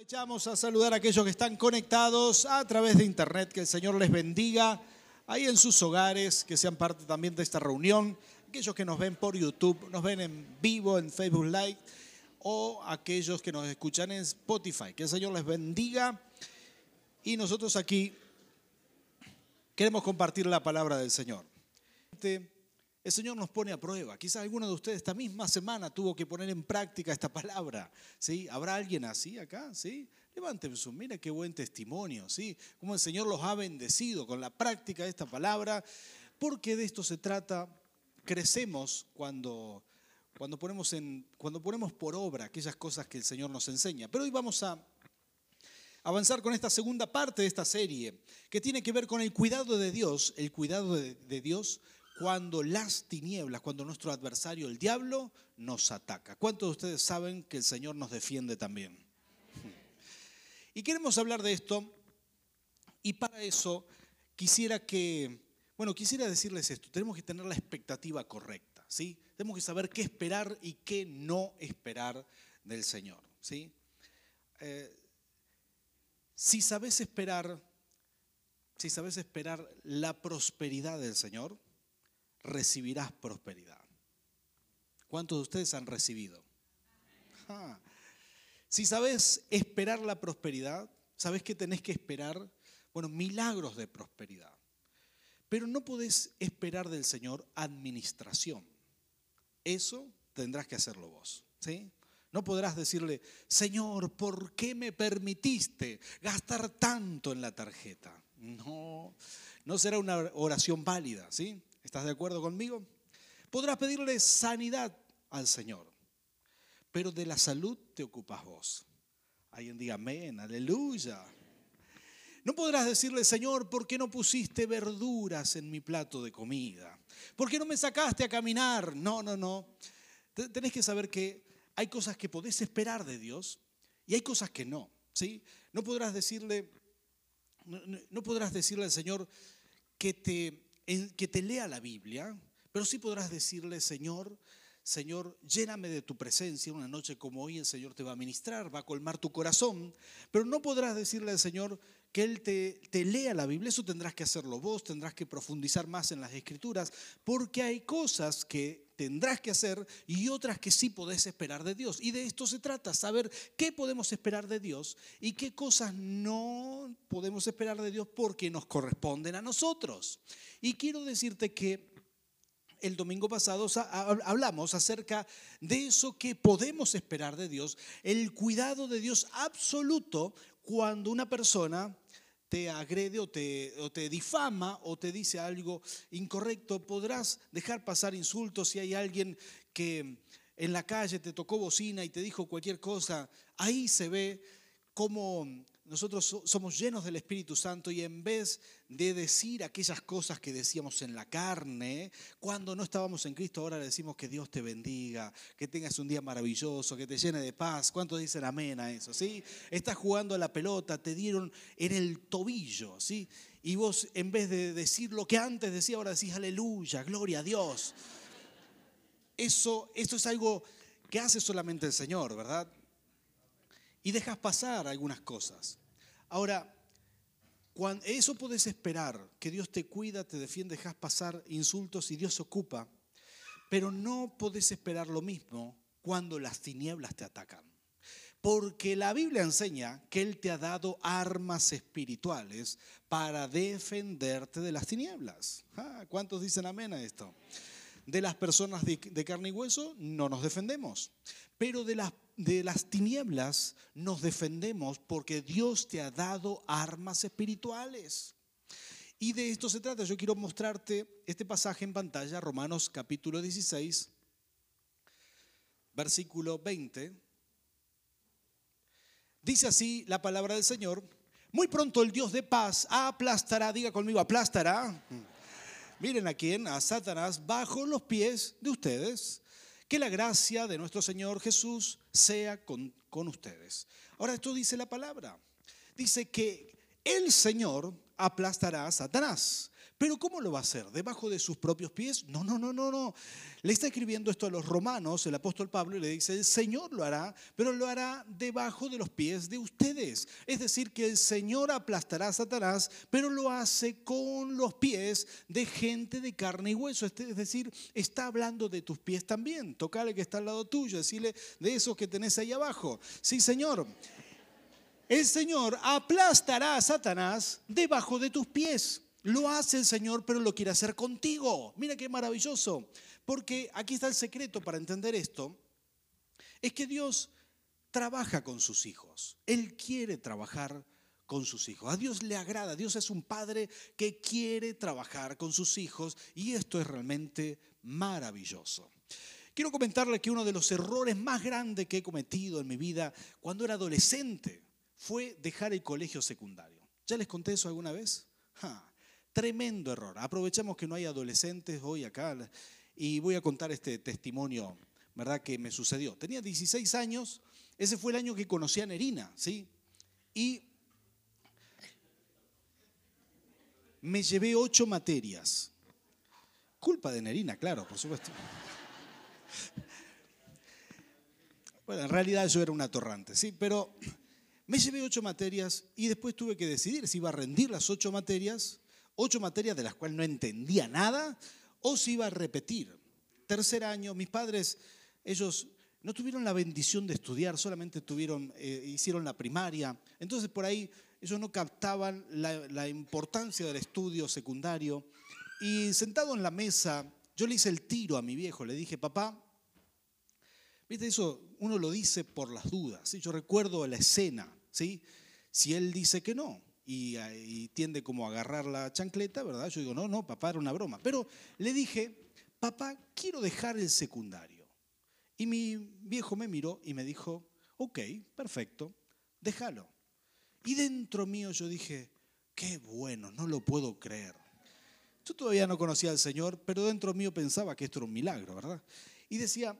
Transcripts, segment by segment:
Aprovechamos a saludar a aquellos que están conectados a través de internet. Que el Señor les bendiga ahí en sus hogares, que sean parte también de esta reunión. Aquellos que nos ven por YouTube, nos ven en vivo en Facebook Live o aquellos que nos escuchan en Spotify. Que el Señor les bendiga. Y nosotros aquí queremos compartir la palabra del Señor. El Señor nos pone a prueba. Quizás alguno de ustedes esta misma semana tuvo que poner en práctica esta palabra. ¿sí? ¿Habrá alguien así acá? ¿sí? Levanten su, mira qué buen testimonio, ¿sí? Cómo el Señor los ha bendecido con la práctica de esta palabra, porque de esto se trata. Crecemos cuando, cuando, ponemos en, cuando ponemos por obra aquellas cosas que el Señor nos enseña. Pero hoy vamos a avanzar con esta segunda parte de esta serie, que tiene que ver con el cuidado de Dios, el cuidado de, de Dios cuando las tinieblas, cuando nuestro adversario, el diablo, nos ataca. ¿Cuántos de ustedes saben que el Señor nos defiende también? Y queremos hablar de esto y para eso quisiera que, bueno, quisiera decirles esto, tenemos que tener la expectativa correcta, ¿sí? Tenemos que saber qué esperar y qué no esperar del Señor, ¿sí? Eh, si sabes esperar, si sabes esperar la prosperidad del Señor, recibirás prosperidad. ¿Cuántos de ustedes han recibido? Ah. Si sabes esperar la prosperidad, sabes que tenés que esperar, bueno, milagros de prosperidad. Pero no podés esperar del Señor administración. Eso tendrás que hacerlo vos, ¿sí? No podrás decirle, Señor, ¿por qué me permitiste gastar tanto en la tarjeta? No, no será una oración válida, ¿sí? ¿Estás de acuerdo conmigo? Podrás pedirle sanidad al Señor, pero de la salud te ocupas vos. Alguien diga amén, aleluya. No podrás decirle, Señor, ¿por qué no pusiste verduras en mi plato de comida? ¿Por qué no me sacaste a caminar? No, no, no. Tenés que saber que hay cosas que podés esperar de Dios y hay cosas que no. ¿sí? No podrás decirle, no, no podrás decirle al Señor que te que te lea la Biblia, pero sí podrás decirle, Señor, Señor, lléname de tu presencia. Una noche como hoy el Señor te va a ministrar, va a colmar tu corazón, pero no podrás decirle al Señor que Él te, te, lea la Biblia. Eso tendrás que hacerlo vos, tendrás que profundizar más en las escrituras, porque hay cosas que tendrás que hacer y otras que sí podés esperar de Dios. Y de esto se trata, saber qué podemos esperar de Dios y qué cosas no podemos esperar de Dios porque nos corresponden a nosotros. Y quiero decirte que el domingo pasado hablamos acerca de eso que podemos esperar de Dios, el cuidado de Dios absoluto cuando una persona te agrede o te, o te, difama o te dice algo incorrecto, podrás dejar pasar insultos si hay alguien que en la calle te tocó bocina y te dijo cualquier cosa. Ahí se ve cómo nosotros somos llenos del Espíritu Santo y en vez de decir aquellas cosas que decíamos en la carne, cuando no estábamos en Cristo, ahora le decimos que Dios te bendiga, que tengas un día maravilloso, que te llene de paz. ¿Cuántos dicen amén a eso? ¿sí? Estás jugando a la pelota, te dieron en el tobillo, ¿sí? Y vos en vez de decir lo que antes decía, ahora decís aleluya, gloria a Dios. Eso, eso es algo que hace solamente el Señor, ¿verdad? Y dejas pasar algunas cosas. Ahora, cuando eso puedes esperar, que Dios te cuida, te defiende, dejas pasar insultos y Dios se ocupa, pero no podés esperar lo mismo cuando las tinieblas te atacan. Porque la Biblia enseña que Él te ha dado armas espirituales para defenderte de las tinieblas. Ah, ¿Cuántos dicen amén a esto? De las personas de, carne y hueso no nos defendemos, pero de las de las tinieblas nos defendemos porque Dios te ha dado armas espirituales. Y de esto se trata. Yo quiero mostrarte este pasaje en pantalla, Romanos capítulo 16, versículo 20. Dice así la palabra del Señor. Muy pronto el Dios de paz aplastará, diga conmigo, aplastará. Miren a quién, a Satanás, bajo los pies de ustedes. Que la gracia de nuestro Señor Jesús sea con, ustedes. Ahora esto dice la palabra. Dice que el Señor aplastará a Satanás, Pero ¿cómo lo va a hacer? ¿Debajo de sus propios pies? No, no, no, no, no. Le está escribiendo esto a los romanos, el apóstol Pablo, y le dice, el Señor lo hará, pero lo hará debajo de los pies de ustedes. Es decir, que el Señor aplastará a Satanás, pero lo hace con los pies de gente de carne y hueso. Es decir, está hablando de tus pies también. Tocale que está al lado tuyo, decirle de esos que tenés ahí abajo. Sí, Señor. El Señor aplastará a Satanás debajo de tus pies. Lo hace el Señor, pero lo quiere hacer contigo. Mira qué maravilloso. Porque aquí está el secreto para entender esto. Es que Dios trabaja con sus hijos. Él quiere trabajar con sus hijos. A Dios le agrada. Dios es un padre que quiere trabajar con sus hijos y esto es realmente maravilloso. Quiero comentarle que uno de los errores más grandes que he cometido en mi vida cuando era adolescente fue dejar el colegio secundario. ¿Ya les conté eso alguna vez? Tremendo error. Aprovechamos que no hay adolescentes hoy acá y voy a contar este testimonio, ¿verdad? Que me sucedió. Tenía 16 años, ese fue el año que conocí a Nerina, ¿sí? Y me llevé ocho materias. Culpa de Nerina, claro, por supuesto. Bueno, en realidad yo era un atorrante, ¿sí? Pero me llevé ocho materias y después tuve que decidir si iba a rendir las ocho materias ocho materias de las cuales no entendía nada, o si iba a repetir. Tercer año, mis padres, ellos no tuvieron la bendición de estudiar, solamente tuvieron, eh, hicieron la primaria. Entonces por ahí ellos no captaban la, importancia del estudio secundario. Y sentado en la mesa, yo le hice el tiro a mi viejo, le dije, papá, viste eso, uno lo dice por las dudas. Yo recuerdo la escena, ¿sí? si él dice que no, y, tiende como a agarrar la chancleta, ¿verdad? Yo digo, no, no, papá, era una broma. Pero le dije, papá, quiero dejar el secundario. Y mi viejo me miró y me dijo, ok, perfecto, déjalo. Y dentro mío yo dije, qué bueno, no lo puedo creer. Yo todavía no conocía al Señor, pero dentro mío pensaba que esto era un milagro, ¿verdad? Y decía,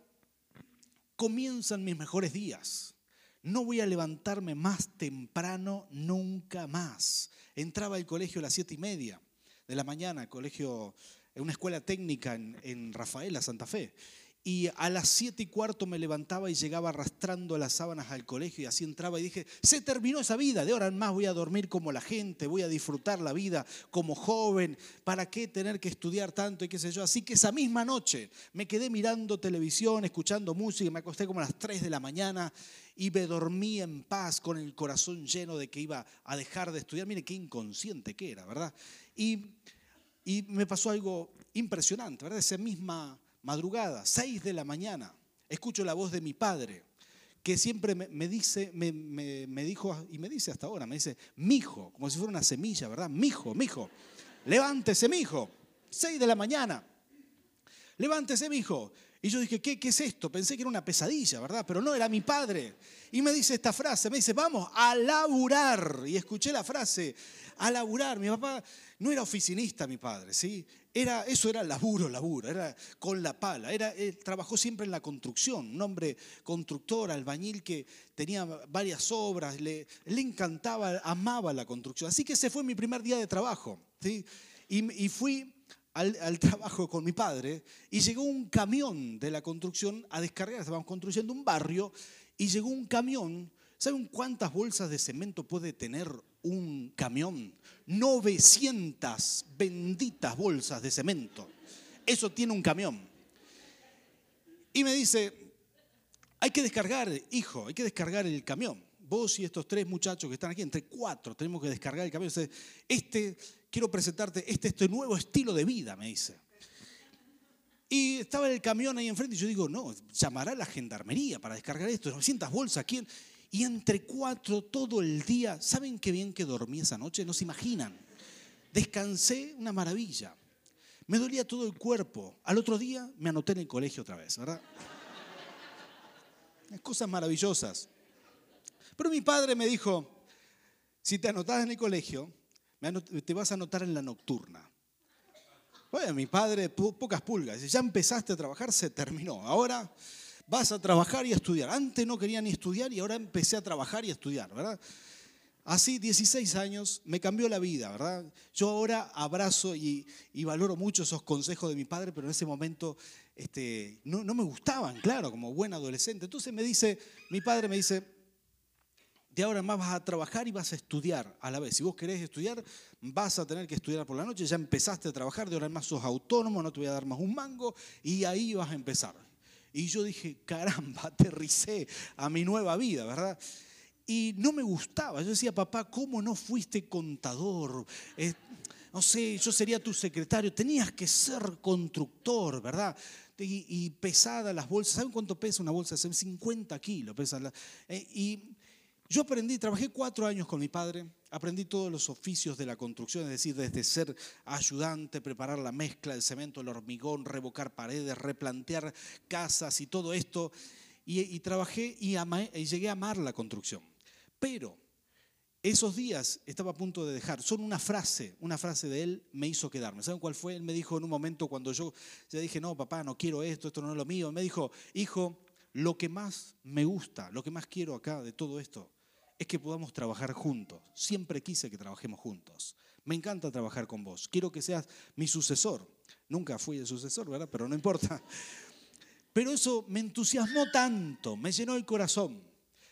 comienzan mis mejores días no voy a levantarme más temprano nunca más. Entraba al colegio a las siete y media de la mañana, colegio, una escuela técnica en, en Rafaela, Santa Fe. Y a las siete y cuarto me levantaba y llegaba arrastrando las sábanas al colegio y así entraba y dije, se terminó esa vida, de ahora en más voy a dormir como la gente, voy a disfrutar la vida como joven, ¿para qué tener que estudiar tanto y qué sé yo? Así que esa misma noche me quedé mirando televisión, escuchando música, me acosté como a las 3 de la mañana y me dormí en paz con el corazón lleno de que iba a dejar de estudiar. Mire qué inconsciente que era, ¿verdad? Y, y me pasó algo impresionante, ¿verdad? Esa misma madrugada, 6 de la mañana, escucho la voz de mi padre, que siempre me, dice, me, dijo, y me dice hasta ahora, me dice, mijo, como si fuera una semilla, ¿verdad? Mijo, mijo, levántese, mijo, 6 de la mañana, levántese, mijo. Y yo dije, ¿qué, ¿qué es esto? Pensé que era una pesadilla, ¿verdad? Pero no, era mi padre. Y me dice esta frase, me dice, vamos a laburar. Y escuché la frase, a laburar. Mi papá no era oficinista, mi padre, ¿sí? Era, eso era laburo, laburo, era con la pala. Era, él trabajó siempre en la construcción, un hombre constructor, albañil que tenía varias obras, le, le encantaba, amaba la construcción. Así que ese fue mi primer día de trabajo. ¿sí? Y, y fui al, al, trabajo con mi padre y llegó un camión de la construcción a descargar, estábamos construyendo un barrio y llegó un camión. ¿Saben cuántas bolsas de cemento puede tener un camión? 900 benditas bolsas de cemento. Eso tiene un camión. Y me dice, hay que descargar, hijo, hay que descargar el camión. Vos y estos tres muchachos que están aquí, entre cuatro, tenemos que descargar el camión. Este, quiero presentarte este, este nuevo estilo de vida, me dice. Y estaba el camión ahí enfrente y yo digo, no, llamará a la gendarmería para descargar esto, 900 bolsas, ¿quién? Y entre cuatro todo el día, ¿saben qué bien que dormí esa noche? No se imaginan. Descansé una maravilla. Me dolía todo el cuerpo. Al otro día me anoté en el colegio otra vez, ¿verdad? Cosas maravillosas. Pero mi padre me dijo, si te anotás en el colegio, te vas a anotar en la nocturna. Bueno, mi padre, pocas pulgas. Ya empezaste a trabajar, se terminó. Ahora vas a trabajar y estudiar. Antes no quería ni estudiar y ahora empecé a trabajar y a estudiar, ¿verdad? Así, 16 años, me cambió la vida, ¿verdad? Yo ahora abrazo y, valoro mucho esos consejos de mi padre, pero en ese momento este, no, no, me gustaban, claro, como buen adolescente. Entonces me dice, mi padre me dice, de ahora en más vas a trabajar y vas a estudiar a la vez. Si vos querés estudiar, vas a tener que estudiar por la noche, ya empezaste a trabajar, de ahora en más sos autónomo, no te voy a dar más un mango, y ahí vas a empezar. Y yo dije, caramba, aterricé a mi nueva vida, ¿verdad? Y no me gustaba. Yo decía, papá, ¿cómo no fuiste contador? Eh, no sé, yo sería tu secretario. Tenías que ser constructor, ¿verdad? Y, y pesada las bolsas. ¿Saben cuánto pesa una bolsa? 50 kilos pesa. Eh, y yo aprendí, trabajé cuatro años con mi padre, aprendí todos los oficios de la construcción, es decir, desde ser ayudante, preparar la mezcla, el cemento, el hormigón, revocar paredes, replantear casas y todo esto. Y, trabajé y, llegué a amar la construcción. Pero esos días estaba a punto de dejar. Son una frase, una frase de él me hizo quedarme. ¿Saben cuál fue? Él me dijo en un momento cuando yo ya dije, no, papá, no quiero esto, esto no es lo mío. Me dijo, hijo, lo que más me gusta, lo que más quiero acá de todo esto es que podamos trabajar juntos. Siempre quise que trabajemos juntos. Me encanta trabajar con vos. Quiero que seas mi sucesor. Nunca fui el sucesor, ¿verdad? Pero no importa. Pero eso me entusiasmó tanto, me llenó el corazón.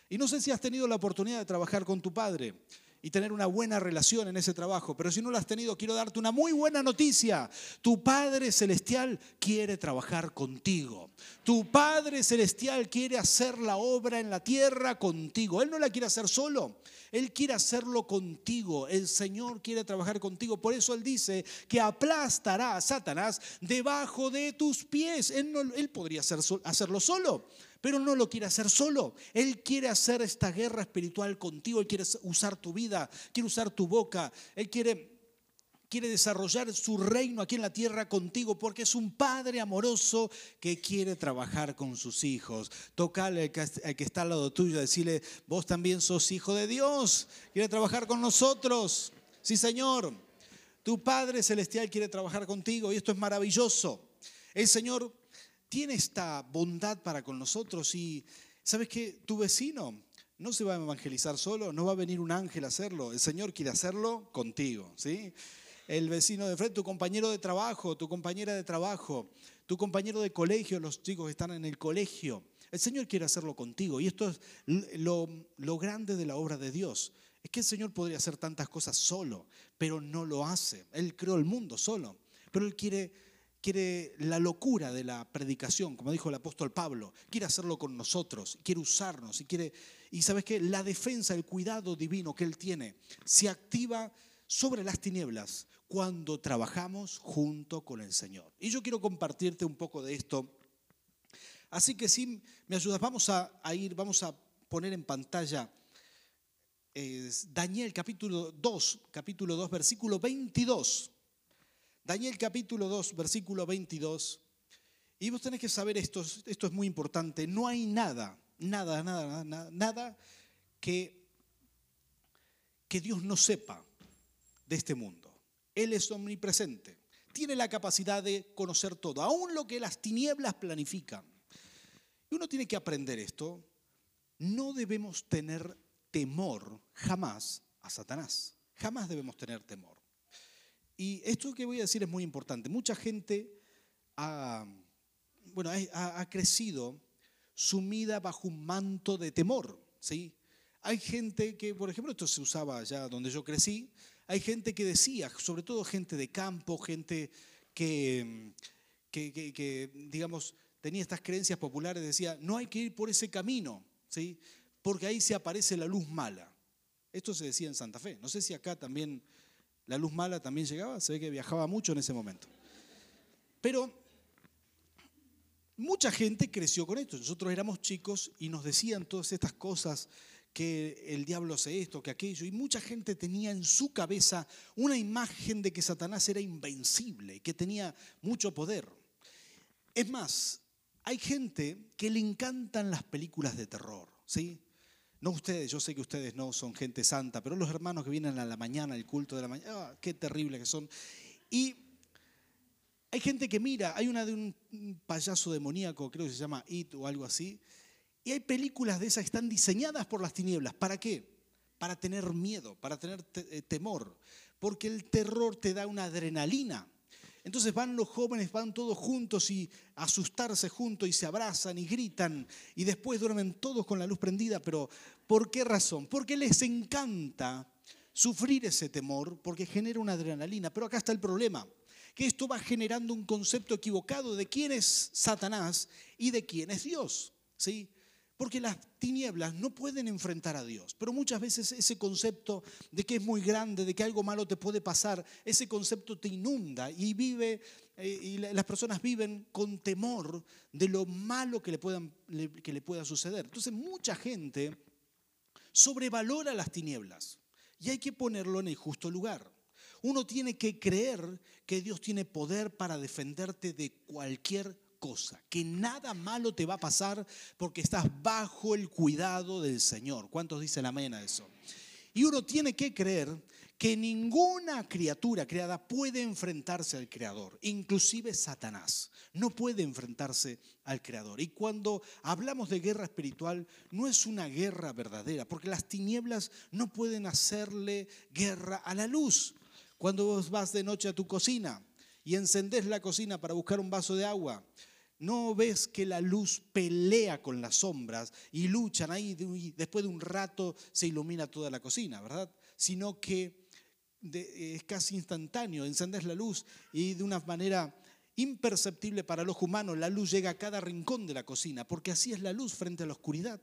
Y no sé si has tenido la oportunidad de trabajar con tu padre y tener una buena relación en ese trabajo. Pero si no lo has tenido, quiero darte una muy buena noticia. Tu Padre Celestial quiere trabajar contigo. Tu Padre Celestial quiere hacer la obra en la tierra contigo. Él no la quiere hacer solo. Él quiere hacerlo contigo. El Señor quiere trabajar contigo. Por eso Él dice que aplastará a Satanás debajo de tus pies. Él, no, él podría hacerlo solo pero no lo quiere hacer solo. Él quiere hacer esta guerra espiritual contigo, Él quiere usar tu vida, quiere usar tu boca, Él quiere, quiere desarrollar su reino aquí en la tierra contigo, porque es un padre amoroso que quiere trabajar con sus hijos. Tocale al que, está al lado tuyo, decirle, vos también sos hijo de Dios, quiere trabajar con nosotros. Sí, Señor, tu Padre Celestial quiere trabajar contigo y esto es maravilloso. El Señor tiene esta bondad para con nosotros y sabes que tu vecino no se va a evangelizar solo, no va a venir un ángel a hacerlo, el Señor quiere hacerlo contigo, ¿sí? El vecino de frente, tu compañero de trabajo, tu compañera de trabajo, tu compañero de colegio, los chicos que están en el colegio, el Señor quiere hacerlo contigo y esto es lo grande de la obra de Dios. Es que el Señor podría hacer tantas cosas solo, pero no lo hace. Él creó el mundo solo, pero Él quiere quiere la locura de la predicación, como dijo el apóstol Pablo, quiere hacerlo con nosotros, quiere usarnos y quiere y sabes qué, la defensa, el cuidado divino que él tiene se activa sobre las tinieblas cuando trabajamos junto con el Señor. Y yo quiero compartirte un poco de esto. Así que si me ayudas, vamos a, ir, vamos a poner en pantalla eh, Daniel capítulo 2, capítulo 2, versículo 22. Daniel capítulo 2, versículo 22. Y vos tenés que saber esto, esto es muy importante. No hay nada, nada, nada, nada, nada que, que Dios no sepa de este mundo. Él es omnipresente. Tiene la capacidad de conocer todo, aún lo que las tinieblas planifican. Y uno tiene que aprender esto. No debemos tener temor jamás a Satanás. Jamás debemos tener temor. Y esto que voy a decir es muy importante. Mucha gente ha, bueno, ha, crecido sumida bajo un manto de temor. ¿sí? Hay gente que, por ejemplo, esto se usaba allá donde yo crecí, hay gente que decía, sobre todo gente de campo, gente que, que, digamos, tenía estas creencias populares, decía, no hay que ir por ese camino, ¿sí? porque ahí se aparece la luz mala. Esto se decía en Santa Fe. No sé si acá también la luz mala también llegaba, se ve que viajaba mucho en ese momento. Pero mucha gente creció con esto. Nosotros éramos chicos y nos decían todas estas cosas, que el diablo hace esto, que aquello, y mucha gente tenía en su cabeza una imagen de que Satanás era invencible, que tenía mucho poder. Es más, hay gente que le encantan las películas de terror, ¿sí? No ustedes, yo sé que ustedes no son gente santa, pero los hermanos que vienen a la mañana, el culto de la mañana, ah, qué terrible que son. Y hay gente que mira, hay una de un payaso demoníaco, creo que se llama It o algo así, y hay películas de esas que están diseñadas por las tinieblas. ¿Para qué? para tener miedo, para tener eh, temor, porque el terror te da una adrenalina. Entonces van los jóvenes, van todos juntos y asustarse juntos y se abrazan y gritan y después duermen todos con la luz prendida, pero ¿por qué razón? Porque les encanta sufrir ese temor porque genera una adrenalina. Pero acá está el problema, que esto va generando un concepto equivocado de quién es Satanás y de quién es Dios. ¿sí? Porque las tinieblas no pueden enfrentar a Dios. Pero muchas veces ese concepto de que es muy grande, de que algo malo te puede pasar, ese concepto te inunda y vive eh, y las personas viven con temor de lo malo que le, pueda suceder. Entonces mucha gente sobrevalora las tinieblas y hay que ponerlo en el justo lugar. Uno tiene que creer que Dios tiene poder para defenderte de cualquier cosa, que nada malo te va a pasar porque estás bajo el cuidado del Señor. ¿Cuántos dicen amén a eso? Y uno tiene que creer que ninguna criatura creada puede enfrentarse al Creador, inclusive Satanás, no puede enfrentarse al Creador. Y cuando hablamos de guerra espiritual, no es una guerra verdadera, porque las tinieblas no pueden hacerle guerra a la luz. Cuando vos vas de noche a tu cocina y encendés la cocina para buscar un vaso de agua, no ves que la luz pelea con las sombras y luchan ahí después de un rato se ilumina toda la cocina, ¿verdad? Sino que es casi instantáneo, encendes la luz y de una manera imperceptible para los humanos, la luz llega a cada rincón de la cocina, porque así es la luz frente a la oscuridad.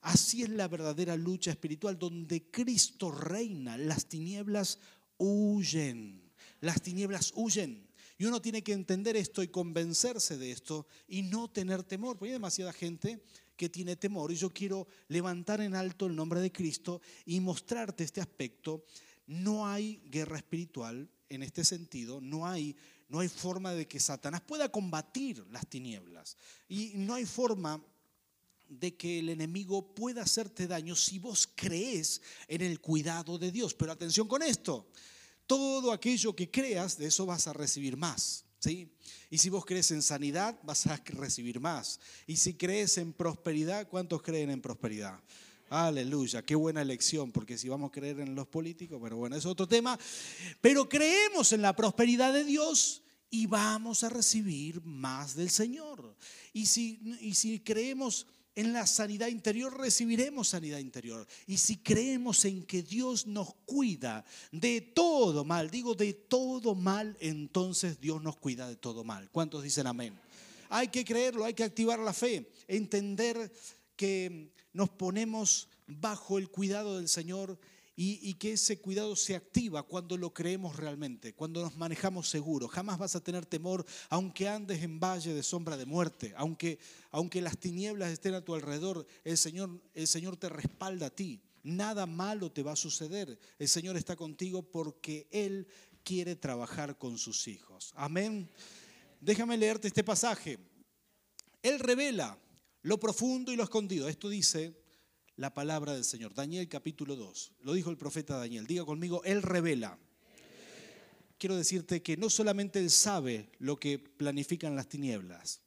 Así es la verdadera lucha espiritual, donde Cristo reina, las tinieblas huyen, las tinieblas huyen. Y uno tiene que entender esto y convencerse de esto y no tener temor, porque hay demasiada gente que tiene temor y yo quiero levantar en alto el nombre de Cristo y mostrarte este aspecto no hay guerra espiritual en este sentido, no hay, no hay forma de que Satanás pueda combatir las tinieblas. Y no hay forma de que el enemigo pueda hacerte daño si vos crees en el cuidado de Dios. Pero atención con esto, todo aquello que creas, de eso vas a recibir más. ¿sí? Y si vos crees en sanidad, vas a recibir más. Y si crees en prosperidad, ¿cuántos creen en prosperidad? Aleluya, qué buena elección, porque si vamos a creer en los políticos, pero bueno, es otro tema. Pero creemos en la prosperidad de Dios y vamos a recibir más del Señor. Y si, y si creemos en la sanidad interior, recibiremos sanidad interior. Y si creemos en que Dios nos cuida de todo mal, digo de todo mal, entonces Dios nos cuida de todo mal. ¿Cuántos dicen amén? Hay que creerlo, hay que activar la fe, entender que nos ponemos bajo el cuidado del Señor y, que ese cuidado se activa cuando lo creemos realmente, cuando nos manejamos seguros. Jamás vas a tener temor aunque andes en valle de sombra de muerte, aunque, aunque las tinieblas estén a tu alrededor, el Señor, el Señor te respalda a ti. Nada malo te va a suceder. El Señor está contigo porque Él quiere trabajar con sus hijos. Amén. Déjame leerte este pasaje. Él revela lo profundo y lo escondido. Esto dice la palabra del Señor. Daniel capítulo 2. Lo dijo el profeta Daniel. Diga conmigo, Él revela. Quiero decirte que no solamente Él sabe lo que planifican las tinieblas,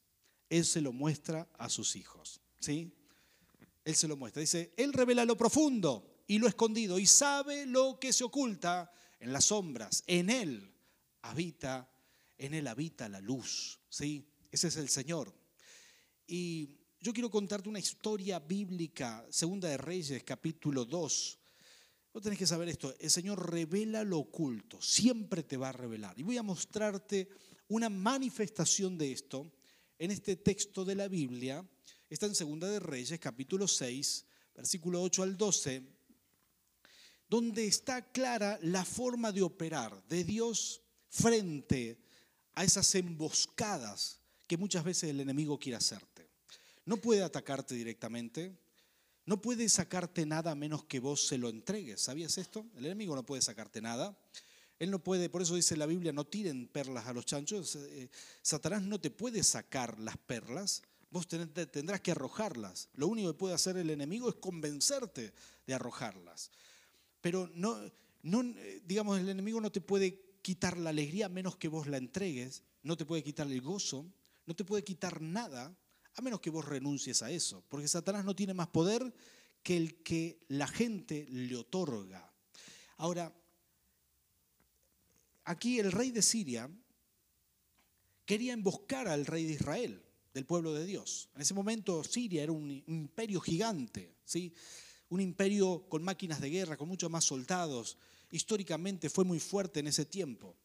Él se lo muestra a sus hijos. ¿Sí? Él se lo muestra. Dice, Él revela lo profundo y lo escondido y sabe lo que se oculta en las sombras. En Él habita, en Él habita la luz. ¿Sí? Ese es el Señor. Y yo quiero contarte una historia bíblica, Segunda de Reyes, capítulo 2. Vos tenés que saber esto, el Señor revela lo oculto, siempre te va a revelar. Y voy a mostrarte una manifestación de esto en este texto de la Biblia. Está en Segunda de Reyes, capítulo 6, versículo 8 al 12, donde está clara la forma de operar de Dios frente a esas emboscadas que muchas veces el enemigo quiere hacerte. No puede atacarte directamente, no puede sacarte nada a menos que vos se lo entregues. ¿Sabías esto? El enemigo no puede sacarte nada. Él no puede, por eso dice la Biblia, no tiren perlas a los chanchos. Eh, Satanás no te puede sacar las perlas, vos tendrás que arrojarlas. Lo único que puede hacer el enemigo es convencerte de arrojarlas. Pero no, no, eh, digamos, el enemigo no te puede quitar la alegría a menos que vos la entregues, no te puede quitar el gozo, no te puede quitar nada a menos que vos renuncies a eso, porque Satanás no tiene más poder que el que la gente le otorga. Ahora, aquí el rey de Siria quería emboscar al rey de Israel, del pueblo de Dios. En ese momento Siria era un imperio gigante, ¿sí? un imperio con máquinas de guerra, con muchos más soldados. Históricamente fue muy fuerte en ese tiempo.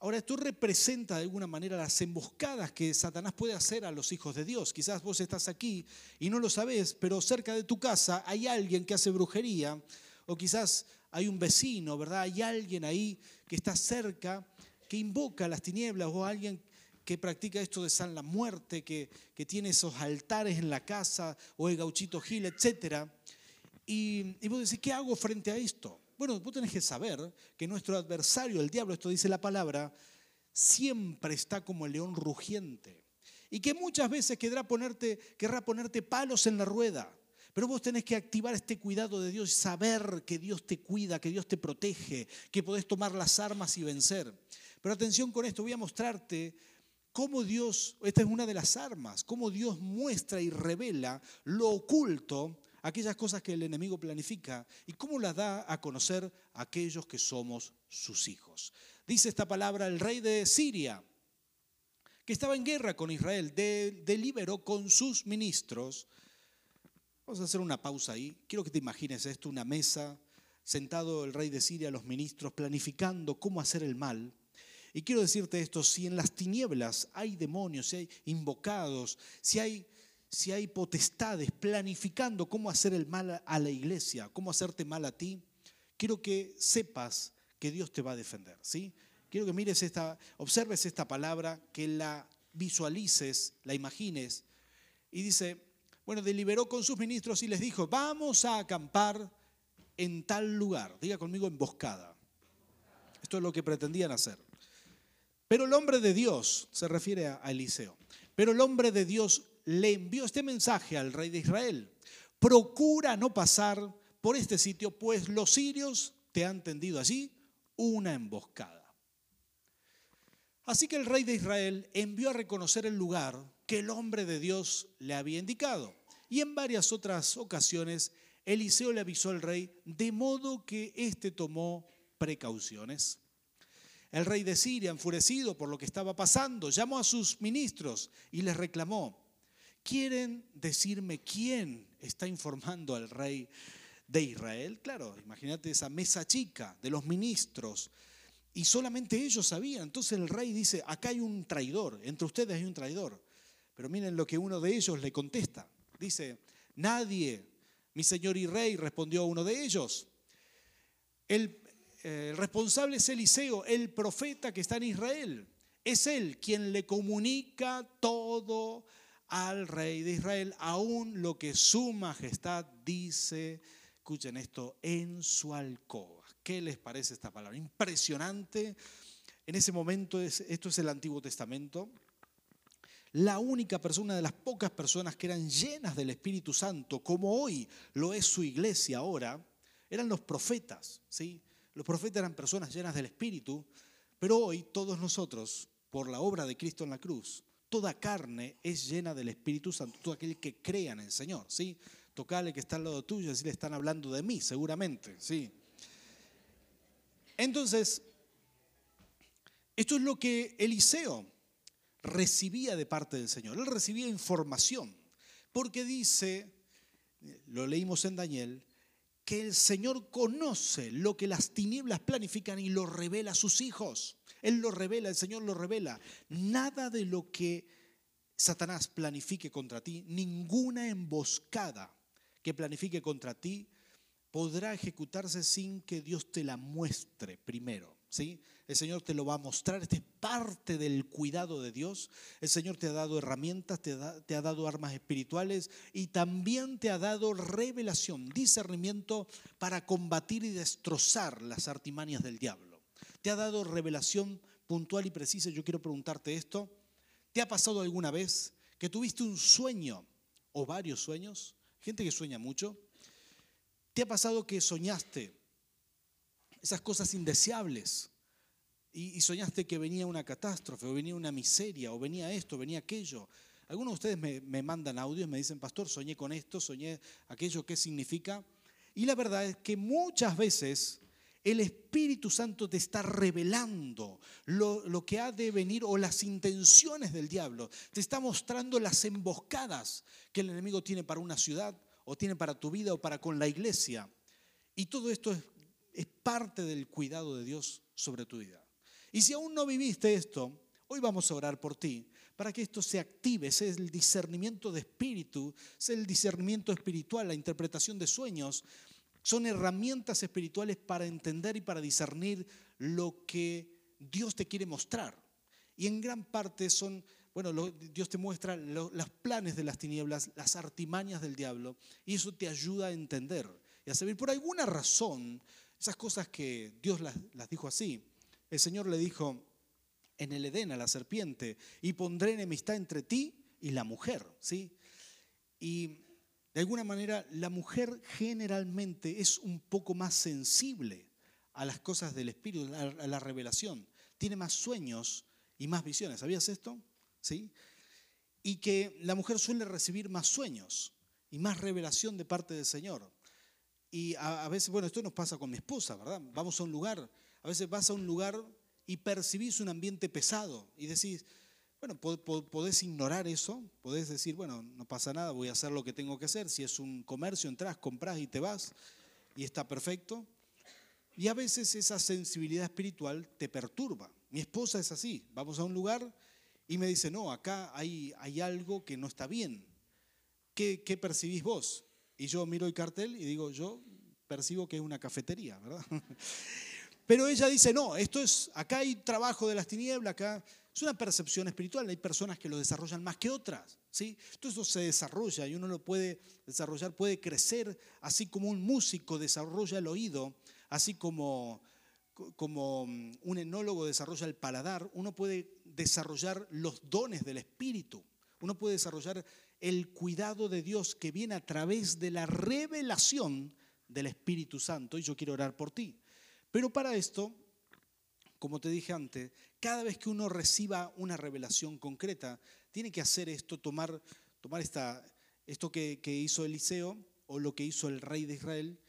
Ahora, esto representa de alguna manera las emboscadas que Satanás puede hacer a los hijos de Dios. Quizás vos estás aquí y no lo sabés, pero cerca de tu casa hay alguien que hace brujería, o quizás hay un vecino, ¿verdad? Hay alguien ahí que está cerca, que invoca las tinieblas, o alguien que practica esto de San la Muerte, que, que tiene esos altares en la casa, o el gauchito Gil, etc. Y, y vos decís, ¿qué hago frente a esto? Bueno, vos tenés que saber que nuestro adversario, el diablo, esto dice la palabra, siempre está como el león rugiente. Y que muchas veces querrá ponerte, querrá ponerte palos en la rueda. Pero vos tenés que activar este cuidado de Dios y saber que Dios te cuida, que Dios te protege, que podés tomar las armas y vencer. Pero atención con esto, voy a mostrarte cómo Dios, esta es una de las armas, cómo Dios muestra y revela lo oculto aquellas cosas que el enemigo planifica y cómo las da a conocer a aquellos que somos sus hijos. Dice esta palabra el rey de Siria, que estaba en guerra con Israel, deliberó con sus ministros. Vamos a hacer una pausa ahí. Quiero que te imagines esto, una mesa, sentado el rey de Siria, los ministros, planificando cómo hacer el mal. Y quiero decirte esto, si en las tinieblas hay demonios, si hay invocados, si hay si hay potestades planificando cómo hacer el mal a la iglesia, cómo hacerte mal a ti, quiero que sepas que Dios te va a defender, ¿sí? Quiero que mires esta, observes esta palabra, que la visualices, la imagines. Y dice, bueno, deliberó con sus ministros y les dijo, vamos a acampar en tal lugar. Diga conmigo emboscada. Esto es lo que pretendían hacer. Pero el hombre de Dios, se refiere a Eliseo, pero el hombre de Dios le envió este mensaje al rey de Israel. Procura no pasar por este sitio, pues los sirios te han tendido allí una emboscada. Así que el rey de Israel envió a reconocer el lugar que el hombre de Dios le había indicado. Y en varias otras ocasiones Eliseo le avisó al rey, de modo que éste tomó precauciones. El rey de Siria, enfurecido por lo que estaba pasando, llamó a sus ministros y les reclamó, ¿Quieren decirme quién está informando al rey de Israel? Claro, imagínate esa mesa chica de los ministros. Y solamente ellos sabían. Entonces el rey dice, acá hay un traidor, entre ustedes hay un traidor. Pero miren lo que uno de ellos le contesta. Dice, nadie, mi señor y rey, respondió uno de ellos. El, eh, el responsable es Eliseo, el profeta que está en Israel. Es él quien le comunica todo al rey de Israel, aún lo que su majestad dice, escuchen esto, en su alcoba. ¿Qué les parece esta palabra? Impresionante. En ese momento, esto es el Antiguo Testamento, la única persona de las pocas personas que eran llenas del Espíritu Santo, como hoy lo es su iglesia ahora, eran los profetas. ¿sí? Los profetas eran personas llenas del Espíritu, pero hoy todos nosotros, por la obra de Cristo en la cruz, toda carne es llena del Espíritu Santo, todo aquel que crea en el Señor, ¿sí? Tocale que está al lado tuyo, así le están hablando de mí, seguramente, ¿sí? Entonces, esto es lo que Eliseo recibía de parte del Señor. Él recibía información, porque dice, lo leímos en Daniel, que el Señor conoce lo que las tinieblas planifican y lo revela a sus hijos. Él lo revela, el Señor lo revela. Nada de lo que Satanás planifique contra ti, ninguna emboscada que planifique contra ti podrá ejecutarse sin que Dios te la muestre primero. ¿sí? El Señor te lo va a mostrar, esta es parte del cuidado de Dios. El Señor te ha dado herramientas, te, ha dado armas espirituales y también te ha dado revelación, discernimiento para combatir y destrozar las artimañas del diablo te ha dado revelación puntual y precisa. Yo quiero preguntarte esto. ¿Te ha pasado alguna vez que tuviste un sueño o varios sueños? Gente que sueña mucho. ¿Te ha pasado que soñaste esas cosas indeseables y, soñaste que venía una catástrofe o venía una miseria o venía esto, venía aquello? Algunos de ustedes me, me mandan audios, me dicen, pastor, soñé con esto, soñé aquello, ¿qué significa? Y la verdad es que muchas veces el Espíritu Santo te está revelando lo, que ha de venir o las intenciones del diablo. Te está mostrando las emboscadas que el enemigo tiene para una ciudad o tiene para tu vida o para con la iglesia. Y todo esto es, es parte del cuidado de Dios sobre tu vida. Y si aún no viviste esto, hoy vamos a orar por ti para que esto se active, sea el discernimiento de espíritu, sea el discernimiento espiritual, la interpretación de sueños, son herramientas espirituales para entender y para discernir lo que Dios te quiere mostrar. Y en gran parte son, bueno, Dios te muestra los planes de las tinieblas, las artimañas del diablo, y eso te ayuda a entender y a saber. Por alguna razón, esas cosas que Dios las, las dijo así, el Señor le dijo en el Edén a la serpiente, y pondré enemistad entre ti y la mujer, ¿sí? Y de alguna manera, la mujer generalmente es un poco más sensible a las cosas del espíritu, a la revelación. Tiene más sueños y más visiones. ¿Sabías esto? ¿Sí? Y que la mujer suele recibir más sueños y más revelación de parte del Señor. Y a, veces, bueno, esto nos pasa con mi esposa, ¿verdad? Vamos a un lugar, a veces vas a un lugar y percibís un ambiente pesado y decís, bueno, podés ignorar eso, podés decir, bueno, no pasa nada, voy a hacer lo que tengo que hacer. Si es un comercio, entras, compras y te vas y está perfecto. Y a veces esa sensibilidad espiritual te perturba. Mi esposa es así, vamos a un lugar y me dice, no, acá hay, hay algo que no está bien. ¿Qué, ¿Qué percibís vos? Y yo miro el cartel y digo, yo percibo que es una cafetería, ¿verdad? Pero ella dice, no, esto es, acá hay trabajo de las tinieblas, acá es una percepción espiritual, hay personas que lo desarrollan más que otras, ¿sí? Todo eso se desarrolla y uno lo puede desarrollar, puede crecer, así como un músico desarrolla el oído, así como, como mm, un enólogo desarrolla el paladar, uno puede desarrollar los dones del espíritu, uno puede desarrollar el cuidado de Dios que viene a través de la revelación del Espíritu Santo y yo quiero orar por ti. Pero para esto, como te dije antes, cada vez que uno reciba una revelación concreta, tiene que hacer esto, tomar, tomar esta, esto que, hizo Eliseo o lo que hizo el rey de Israel,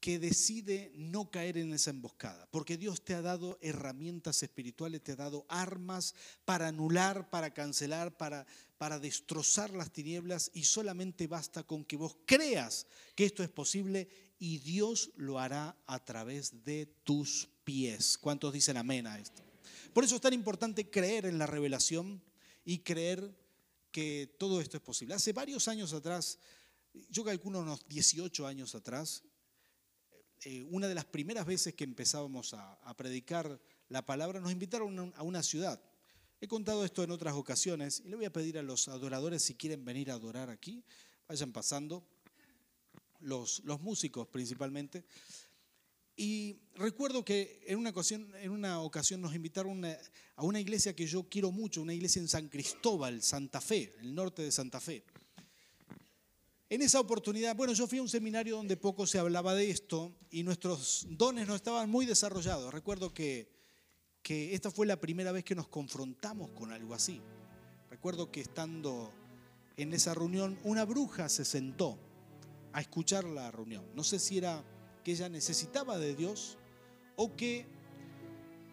que decide no caer en esa emboscada, porque Dios te ha dado herramientas espirituales, te ha dado armas para anular, para cancelar, para, para destrozar las tinieblas y solamente basta con que vos creas que esto es posible y Dios lo hará a través de tus pies. ¿Cuántos dicen amén a esto? Por eso es tan importante creer en la revelación y creer que todo esto es posible. Hace varios años atrás, yo calculo unos 18 años atrás, eh, una de las primeras veces que empezábamos a, predicar la palabra, nos invitaron a una ciudad. He contado esto en otras ocasiones y le voy a pedir a los adoradores si quieren venir a adorar aquí, vayan pasando los, músicos principalmente. Y recuerdo que en una ocasión, en una ocasión nos invitaron a una iglesia que yo quiero mucho, una iglesia en San Cristóbal, Santa Fe, el norte de Santa Fe. En esa oportunidad, bueno, yo fui a un seminario donde poco se hablaba de esto y nuestros dones no estaban muy desarrollados. Recuerdo que, que esta fue la primera vez que nos confrontamos con algo así. Recuerdo que estando en esa reunión, una bruja se sentó a escuchar la reunión. No sé si era que ella necesitaba de Dios o que,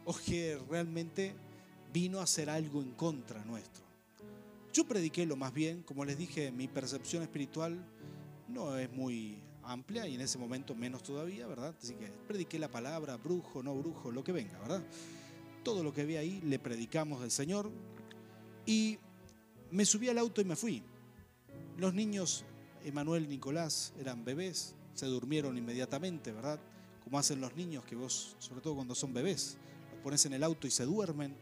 o que realmente vino a hacer algo en contra nuestro. Yo prediqué lo más bien, como les dije, mi percepción espiritual no es muy amplia y en ese momento menos todavía, ¿verdad? Así que prediqué la palabra, brujo, no brujo, lo que venga, ¿verdad? Todo lo que vi ahí le predicamos del Señor y me subí al auto y me fui. Los niños Emanuel Nicolás eran bebés, se durmieron inmediatamente, ¿verdad? Como hacen los niños, que vos, sobre todo cuando son bebés, los pones en el auto y se duermen.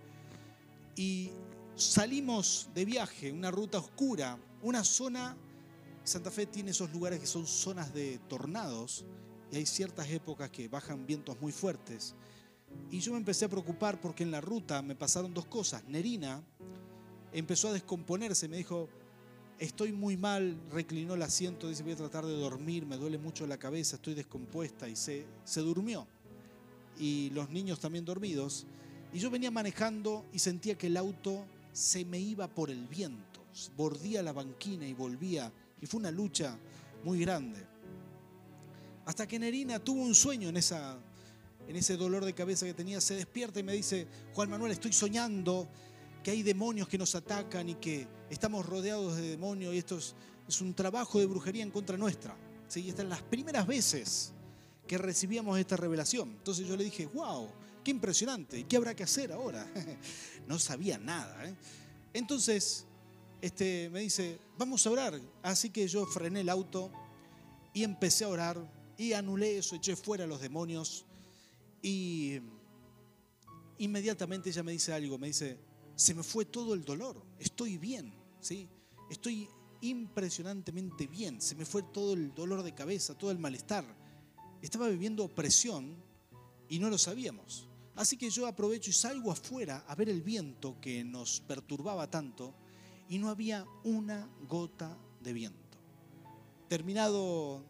Y salimos de viaje, una ruta oscura, una zona, Santa Fe tiene esos lugares que son zonas de tornados, y hay ciertas épocas que bajan vientos muy fuertes. Y yo me empecé a preocupar porque en la ruta me pasaron dos cosas. Nerina empezó a descomponerse, me dijo, estoy muy mal, reclinó el asiento, dice, voy a tratar de dormir, me duele mucho la cabeza, estoy descompuesta y se, se durmió. Y los niños también dormidos. Y yo venía manejando y sentía que el auto se me iba por el viento. Bordía la banquina y volvía. Y fue una lucha muy grande. Hasta que Nerina tuvo un sueño en, esa, en ese dolor de cabeza que tenía. Se despierta y me dice, Juan Manuel, estoy soñando que hay demonios que nos atacan y que estamos rodeados de demonios y esto es, un trabajo de brujería en contra nuestra. ¿Sí? Y estas las primeras veces que recibíamos esta revelación. Entonces yo le dije, wow, qué impresionante, ¿y qué habrá que hacer ahora? no sabía nada. ¿eh? Entonces este, me dice, vamos a orar. Así que yo frené el auto y empecé a orar y anulé eso, eché fuera a los demonios y inmediatamente ella me dice algo, me dice, se me fue todo el dolor, estoy bien, ¿sí? Estoy impresionantemente bien, se me fue todo el dolor de cabeza, todo el malestar. Estaba viviendo opresión y no lo sabíamos. Así que yo aprovecho y salgo afuera a ver el viento que nos perturbaba tanto y no había una gota de viento. Terminado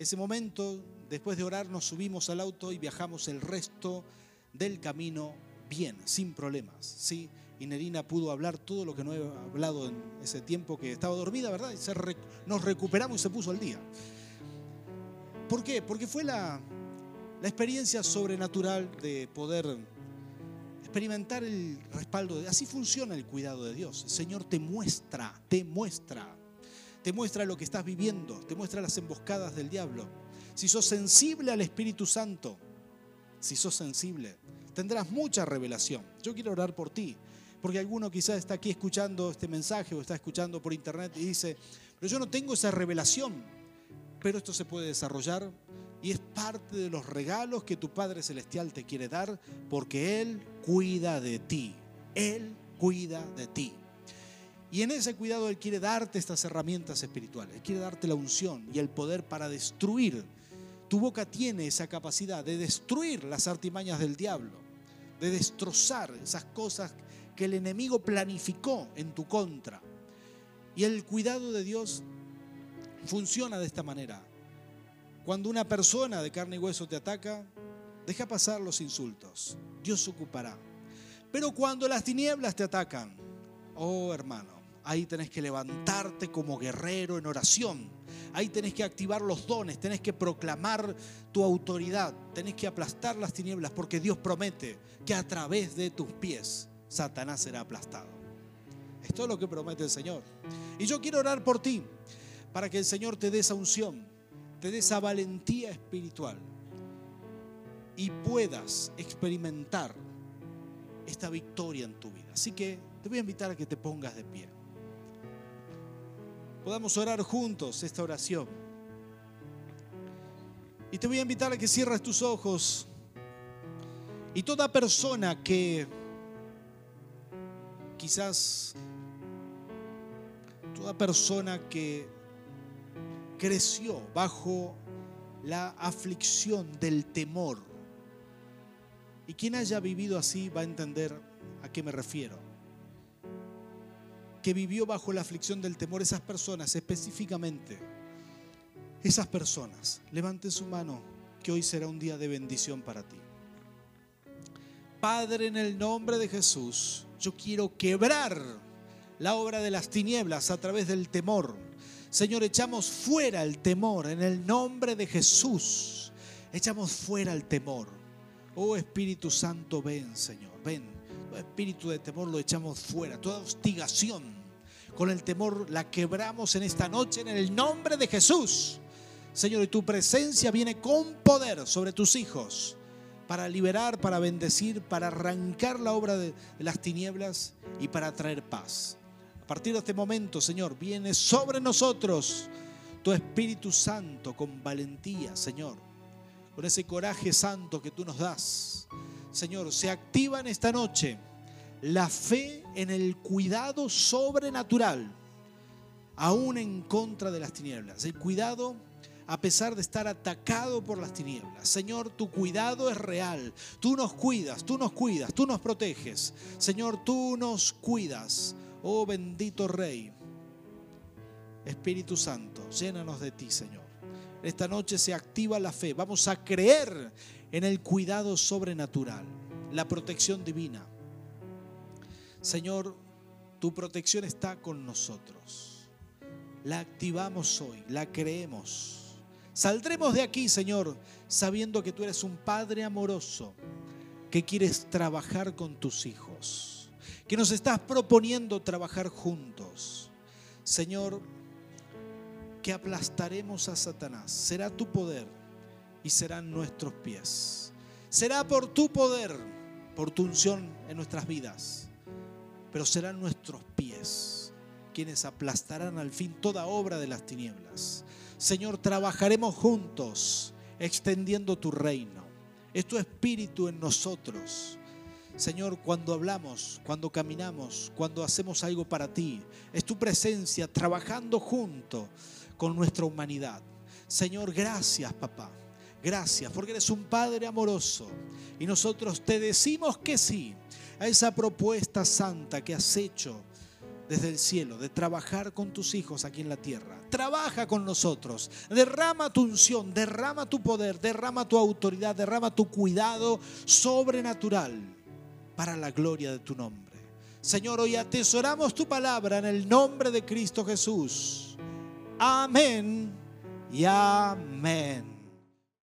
ese momento, después de orar, nos subimos al auto y viajamos el resto del camino bien, sin problemas. ¿sí? Y Nerina pudo hablar todo lo que no he hablado en ese tiempo que estaba dormida, ¿verdad? Y nos recuperamos y se puso al día. ¿Por qué? Porque fue la, la experiencia sobrenatural de poder experimentar el respaldo. De, así funciona el cuidado de Dios. El Señor te muestra, te muestra, te muestra lo que estás viviendo, te muestra las emboscadas del diablo. Si sos sensible al Espíritu Santo, si sos sensible, tendrás mucha revelación. Yo quiero orar por ti, porque alguno quizás está aquí escuchando este mensaje o está escuchando por internet y dice, pero yo no tengo esa revelación, pero esto se puede desarrollar y es parte de los regalos que tu Padre Celestial te quiere dar porque Él cuida de ti. Él cuida de ti. Y en ese cuidado Él quiere darte estas herramientas espirituales. Él quiere darte la unción y el poder para destruir. Tu boca tiene esa capacidad de destruir las artimañas del diablo, de destrozar esas cosas que el enemigo planificó en tu contra. Y el cuidado de Dios funciona de esta manera. Cuando una persona de carne y hueso te ataca, deja pasar los insultos. Dios se ocupará. Pero cuando las tinieblas te atacan, oh hermano, ahí tenés que levantarte como guerrero en oración. Ahí tenés que activar los dones, tenés que proclamar tu autoridad, tenés que aplastar las tinieblas, porque Dios promete que a través de tus pies Satanás será aplastado. Esto es lo que promete el Señor. Y yo quiero orar por ti, para que el Señor te dé esa unción, te dé esa valentía espiritual y puedas experimentar esta victoria en tu vida. Así que te voy a invitar a que te pongas de pie. Podamos orar juntos esta oración. Y te voy a invitar a que cierres tus ojos. Y toda persona que quizás, toda persona que creció bajo la aflicción del temor. Y quien haya vivido así va a entender a qué me refiero. Que vivió bajo la aflicción del temor, esas personas específicamente, esas personas, levanten su mano, que hoy será un día de bendición para ti. Padre, en el nombre de Jesús, yo quiero quebrar la obra de las tinieblas a través del temor Señor, echamos fuera el temor en el nombre de Jesús. Echamos fuera el temor. Oh Espíritu Santo, ven, Señor, ven. Espíritu de temor lo echamos fuera. Toda hostigación con el temor la quebramos en esta noche en el nombre de Jesús. Señor, y tu presencia viene con poder sobre tus hijos para liberar, para bendecir, para arrancar la obra de las tinieblas y para traer paz. A partir de este momento, Señor, viene sobre nosotros tu Espíritu Santo con valentía, Señor, con ese coraje santo que tú nos das. Señor, se activa en esta noche la fe en el cuidado sobrenatural, aún en contra de las tinieblas. El cuidado a pesar de estar atacado por las tinieblas. Señor, tu cuidado es real. Tú nos cuidas, tú nos cuidas, tú nos proteges. Señor, tú nos cuidas. Oh bendito Rey, Espíritu Santo, llénanos de ti, Señor. Esta noche se activa la fe. Vamos a creer en el cuidado sobrenatural, la protección divina. Señor, Tu protección está con nosotros. La activamos hoy, la creemos. Saldremos de aquí, Señor, sabiendo que tú eres un Padre amoroso, que quieres trabajar con tus hijos, que nos estás proponiendo trabajar juntos. Señor, que aplastaremos a Satanás. Será tu poder y serán nuestros pies. Será por tu poder, por tu unción en nuestras vidas, pero serán nuestros pies quienes aplastarán al fin toda obra de las tinieblas. Señor, trabajaremos juntos extendiendo tu reino. Es tu espíritu en nosotros. Señor, cuando hablamos, cuando caminamos, cuando hacemos algo para ti, es tu presencia trabajando junto con nuestra humanidad. Señor, gracias, papá. Gracias, porque eres un Padre amoroso. Y nosotros te decimos que sí a esa propuesta santa que has hecho desde el cielo, de trabajar con tus hijos aquí en la tierra. Trabaja con nosotros, derrama tu unción, derrama tu poder, derrama tu autoridad, derrama tu cuidado sobrenatural para la gloria de tu nombre. Señor, hoy atesoramos tu palabra en el nombre de Cristo Jesús. Amén y amén.